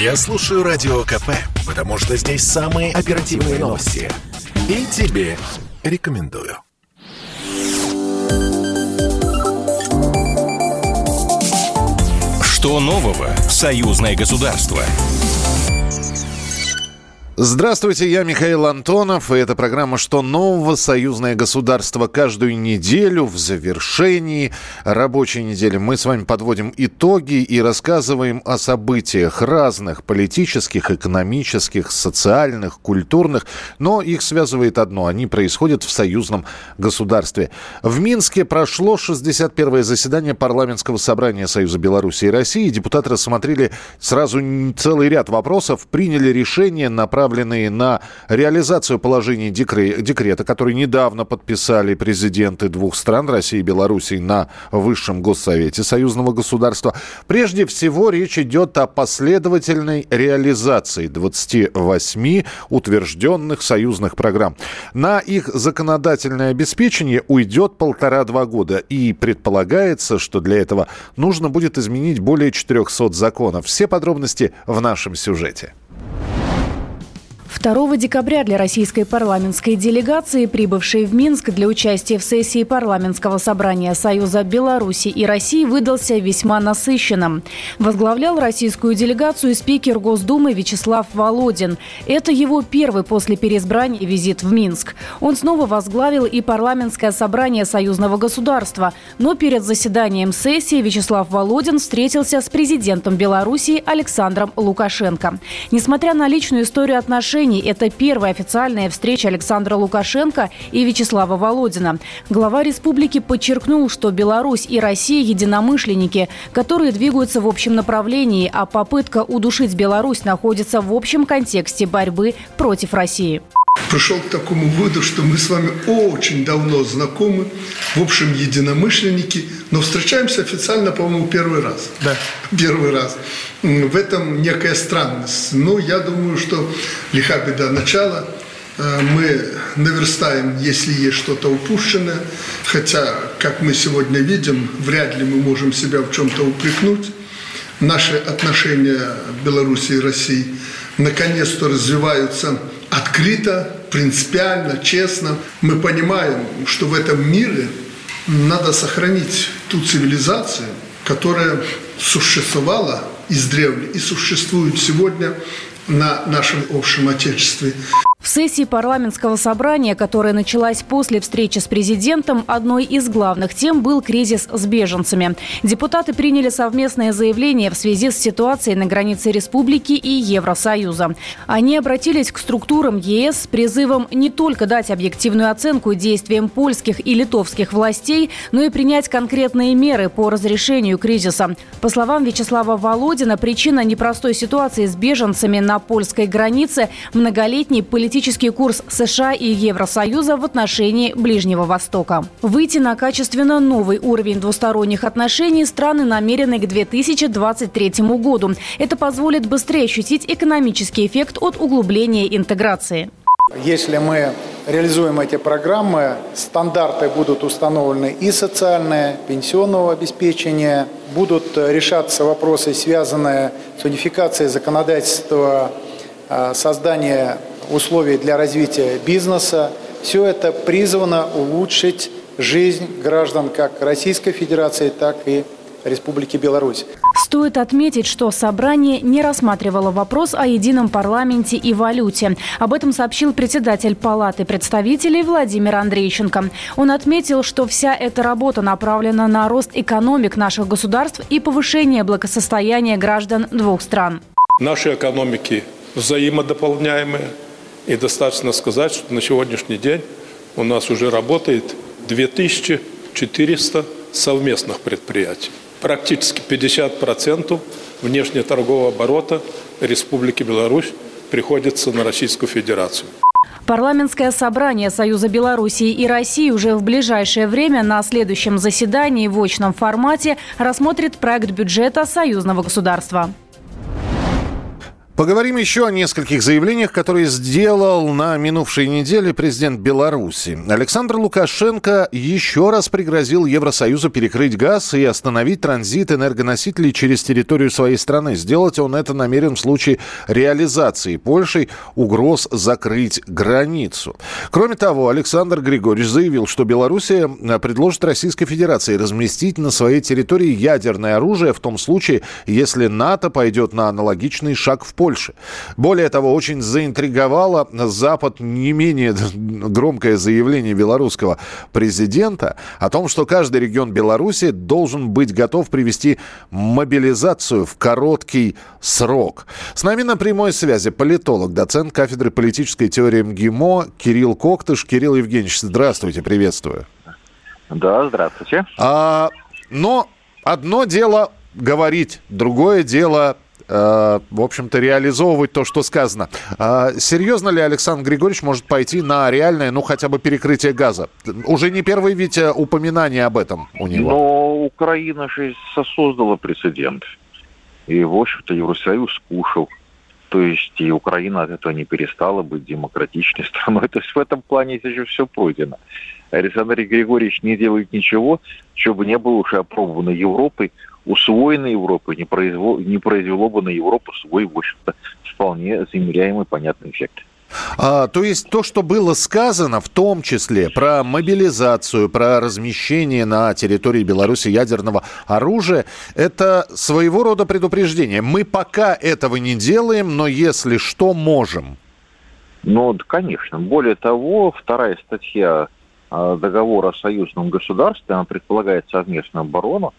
Я слушаю Радио КП, потому что здесь самые оперативные новости. И тебе рекомендую. Что нового в союзное государство? Здравствуйте, я Михаил Антонов, и это программа «Что нового? Союзное государство». Каждую неделю в завершении рабочей недели мы с вами подводим итоги и рассказываем о событиях разных политических, экономических, социальных, культурных, но их связывает одно – они происходят в союзном государстве. В Минске прошло 61-е заседание парламентского собрания Союза Беларуси и России. Депутаты рассмотрели сразу целый ряд вопросов, приняли решение направить направленные на реализацию положений декрета, который недавно подписали президенты двух стран, России и Белоруссии, на Высшем Госсовете союзного государства. Прежде всего, речь идет о последовательной реализации 28 утвержденных союзных программ. На их законодательное обеспечение уйдет полтора-два года. И предполагается, что для этого нужно будет изменить более 400 законов. Все подробности в нашем сюжете. 2 декабря для российской парламентской делегации, прибывшей в Минск для участия в сессии парламентского собрания Союза Беларуси и России, выдался весьма насыщенным. Возглавлял российскую делегацию спикер Госдумы Вячеслав Володин. Это его первый после переизбрания визит в Минск. Он снова возглавил и парламентское собрание союзного государства. Но перед заседанием сессии Вячеслав Володин встретился с президентом Беларуси Александром Лукашенко. Несмотря на личную историю отношений, отношений. Это первая официальная встреча Александра Лукашенко и Вячеслава Володина. Глава республики подчеркнул, что Беларусь и Россия единомышленники, которые двигаются в общем направлении, а попытка удушить Беларусь находится в общем контексте борьбы против России пришел к такому выводу, что мы с вами очень давно знакомы, в общем, единомышленники, но встречаемся официально, по-моему, первый раз. Да. Первый раз. В этом некая странность. Но я думаю, что лиха беда начала. Э, мы наверстаем, если есть что-то упущенное. Хотя, как мы сегодня видим, вряд ли мы можем себя в чем-то упрекнуть. Наши отношения Беларуси и России наконец-то развиваются открыто, принципиально, честно. Мы понимаем, что в этом мире надо сохранить ту цивилизацию, которая существовала издревле и существует сегодня на нашем общем Отечестве. В сессии парламентского собрания, которая началась после встречи с президентом, одной из главных тем был кризис с беженцами. Депутаты приняли совместное заявление в связи с ситуацией на границе республики и Евросоюза. Они обратились к структурам ЕС с призывом не только дать объективную оценку действиям польских и литовских властей, но и принять конкретные меры по разрешению кризиса. По словам Вячеслава Володина, причина непростой ситуации с беженцами на польской границе – многолетний политический политический курс США и Евросоюза в отношении Ближнего Востока. Выйти на качественно новый уровень двусторонних отношений страны намерены к 2023 году. Это позволит быстрее ощутить экономический эффект от углубления интеграции. Если мы реализуем эти программы, стандарты будут установлены и социальные, пенсионного обеспечения, будут решаться вопросы, связанные с унификацией законодательства, а, создания условий для развития бизнеса. Все это призвано улучшить жизнь граждан как Российской Федерации, так и Республики Беларусь. Стоит отметить, что собрание не рассматривало вопрос о едином парламенте и валюте. Об этом сообщил председатель Палаты представителей Владимир Андрейченко. Он отметил, что вся эта работа направлена на рост экономик наших государств и повышение благосостояния граждан двух стран. Наши экономики взаимодополняемые – и достаточно сказать, что на сегодняшний день у нас уже работает 2400 совместных предприятий. Практически 50% внешнеторгового оборота Республики Беларусь приходится на Российскую Федерацию. Парламентское собрание Союза Белоруссии и России уже в ближайшее время на следующем заседании в очном формате рассмотрит проект бюджета союзного государства. Поговорим еще о нескольких заявлениях, которые сделал на минувшей неделе президент Беларуси. Александр Лукашенко еще раз пригрозил Евросоюзу перекрыть газ и остановить транзит энергоносителей через территорию своей страны. Сделать он это намерен в случае реализации Польшей угроз закрыть границу. Кроме того, Александр Григорьевич заявил, что Белоруссия предложит Российской Федерации разместить на своей территории ядерное оружие в том случае, если НАТО пойдет на аналогичный шаг в Польше. Более того, очень заинтриговало Запад не менее громкое заявление белорусского президента о том, что каждый регион Беларуси должен быть готов привести мобилизацию в короткий срок. С нами на прямой связи политолог, доцент кафедры политической теории МГИМО Кирилл Коктыш. Кирилл Евгеньевич, здравствуйте, приветствую. Да, здравствуйте. А, но одно дело говорить, другое дело в общем-то, реализовывать то, что сказано. А серьезно ли Александр Григорьевич может пойти на реальное, ну, хотя бы перекрытие газа? Уже не первое ведь э, упоминание об этом у него. Но Украина же создала прецедент. И, в общем-то, Евросоюз скушал. То есть и Украина от этого не перестала быть демократичной страной. То есть в этом плане же все пройдено. Александр Григорьевич не делает ничего, что бы не было уже опробовано Европой, усвоено Европой, не, произвело, не произвело бы на Европу свой, в общем-то, вполне замеряемый понятный эффект. А, то есть то, что было сказано, в том числе про мобилизацию, про размещение на территории Беларуси ядерного оружия, это своего рода предупреждение. Мы пока этого не делаем, но если что, можем. Ну, конечно. Более того, вторая статья а, договора о союзном государстве, она предполагает совместную оборону,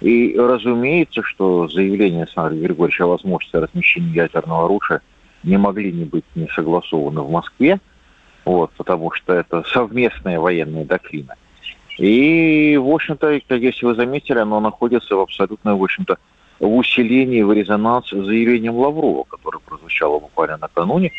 и разумеется, что заявление Александра Григорьевича о возможности размещения ядерного оружия не могли не быть не согласованы в Москве, вот, потому что это совместная военная доктрина. И, в общем-то, если вы заметили, оно находится в абсолютно, в общем-то, в усилении, в резонанс с заявлением Лаврова, которое прозвучало буквально накануне,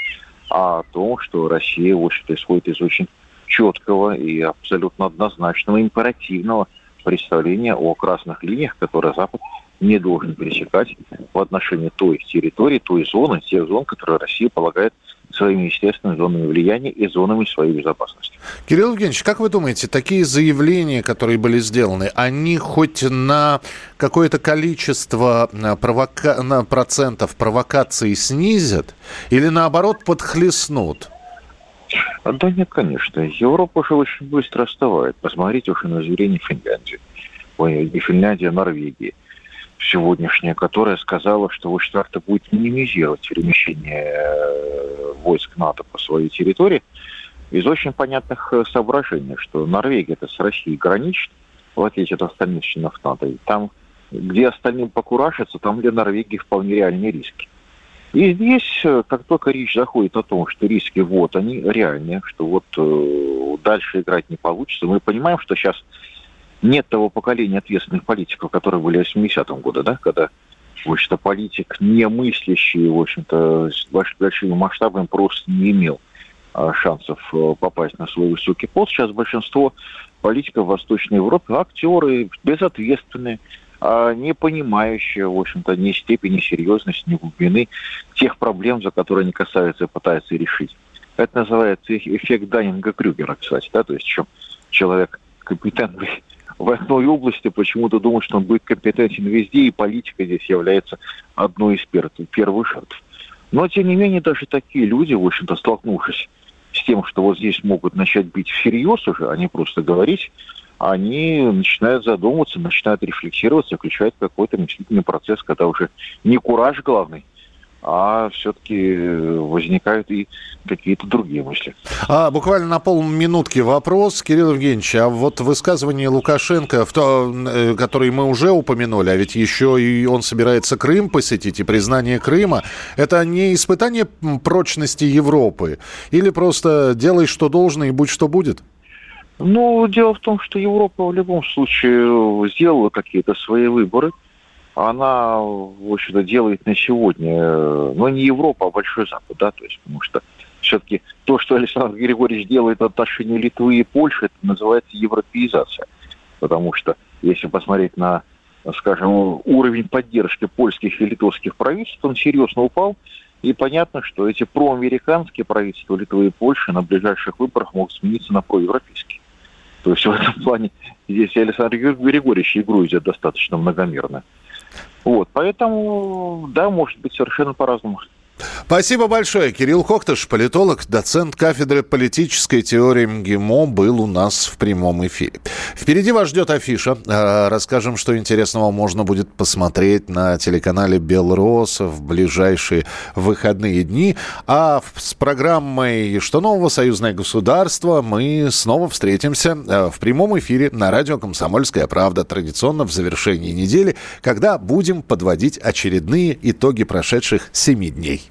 о том, что Россия, в общем-то, исходит из очень четкого и абсолютно однозначного императивного представление о красных линиях, которые Запад не должен пересекать в отношении той территории, той зоны, тех зон, которые Россия полагает своими естественными зонами влияния и зонами своей безопасности. Кирилл Евгеньевич, как вы думаете, такие заявления, которые были сделаны, они хоть на какое-то количество э, провока... на процентов провокаций снизят или наоборот подхлестнут? Да нет, конечно. Европа уже очень быстро остывает. Посмотрите уже на заявление Финляндии. Ой, не Финляндия, а Норвегии сегодняшняя, которая сказала, что как-то будет минимизировать перемещение э, войск НАТО по своей территории из очень понятных э, соображений, что Норвегия это с Россией граничит, в отличие от остальных членов НАТО. И там, где остальным покурашится, там для Норвегии вполне реальные риски. И здесь, э, как только речь заходит о том, что риски вот они реальные, что вот э, дальше играть не получится, мы понимаем, что сейчас нет того поколения ответственных политиков, которые были в 80-м году, да, когда, в общем-то, политик, не мыслящий, в общем-то, с большими масштабами просто не имел а, шансов э, попасть на свой высокий пост. Сейчас большинство политиков Восточной Европе актеры безответственные, а не понимающие, в общем-то, ни степени серьезности, ни глубины тех проблем, за которые они касаются и пытаются решить. Это называется эффект Даннинга-Крюгера, кстати, да, то есть чем человек компетентный в одной области почему-то думает, что он будет компетентен везде, и политика здесь является одной из первых жертв. Но, тем не менее, даже такие люди, в общем-то, столкнувшись с тем, что вот здесь могут начать бить всерьез уже, а не просто говорить, они начинают задумываться, начинают рефлексировать, заключают какой-то мыслительный процесс, когда уже не кураж главный, а все-таки возникают и какие-то другие мысли. А, буквально на полминутки вопрос, Кирилл Евгеньевич, а вот высказывание Лукашенко, в то, э, которое мы уже упомянули, а ведь еще и он собирается Крым посетить, и признание Крыма, это не испытание прочности Европы? Или просто делай, что должно, и будь, что будет? Ну, дело в том, что Европа в любом случае сделала какие-то свои выборы. Она, в общем-то, делает на сегодня, но не Европа, а Большой Запад, да, то есть, потому что все-таки то, что Александр Григорьевич делает в отношении Литвы и Польши, это называется европеизация. Потому что, если посмотреть на, скажем, уровень поддержки польских и литовских правительств, он серьезно упал. И понятно, что эти проамериканские правительства Литвы и Польши на ближайших выборах могут смениться на проевропейские. То есть в этом плане здесь Александр Григорьевич игру идет достаточно многомерно. Вот, поэтому, да, может быть совершенно по-разному. Спасибо большое. Кирилл Коктыш, политолог, доцент кафедры политической теории МГИМО, был у нас в прямом эфире. Впереди вас ждет афиша. Э, расскажем, что интересного можно будет посмотреть на телеканале Белрос в ближайшие выходные дни. А с программой «Что нового? Союзное государство» мы снова встретимся э, в прямом эфире на радио «Комсомольская правда». Традиционно в завершении недели, когда будем подводить очередные итоги прошедших семи дней.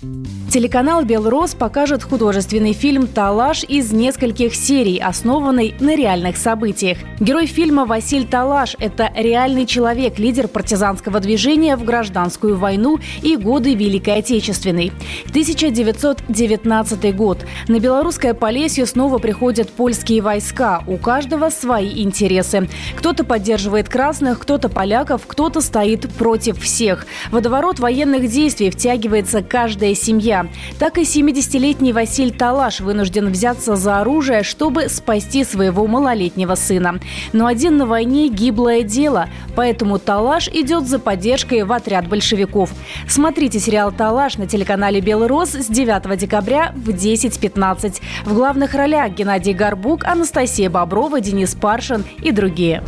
Thank you. Телеканал «Белрос» покажет художественный фильм «Талаш» из нескольких серий, основанный на реальных событиях. Герой фильма Василь Талаш – это реальный человек, лидер партизанского движения в гражданскую войну и годы Великой Отечественной. 1919 год. На белорусское Полесье снова приходят польские войска. У каждого свои интересы. Кто-то поддерживает красных, кто-то поляков, кто-то стоит против всех. Водоворот военных действий втягивается каждая семья. Так и 70-летний Василь Талаш вынужден взяться за оружие, чтобы спасти своего малолетнего сына. Но один на войне – гиблое дело, поэтому Талаш идет за поддержкой в отряд большевиков. Смотрите сериал «Талаш» на телеканале «Белый Рос» с 9 декабря в 10.15. В главных ролях Геннадий Горбук, Анастасия Боброва, Денис Паршин и другие.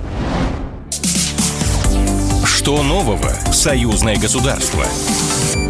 Что нового? Союзное государство.